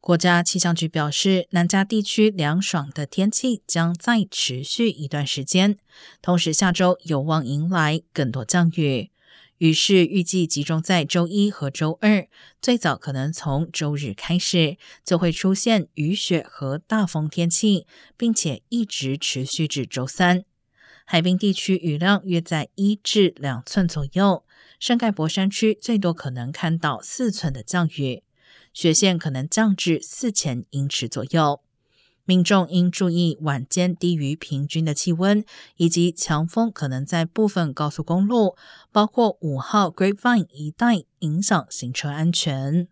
国家气象局表示，南加地区凉爽的天气将再持续一段时间，同时下周有望迎来更多降雨。雨势预计集中在周一和周二，最早可能从周日开始就会出现雨雪和大风天气，并且一直持续至周三。海滨地区雨量约在一至两寸左右，圣盖博山区最多可能看到四寸的降雨。雪线可能降至四千英尺左右，民众应注意晚间低于平均的气温，以及强风可能在部分高速公路，包括五号 Grapevine 一带影响行车安全。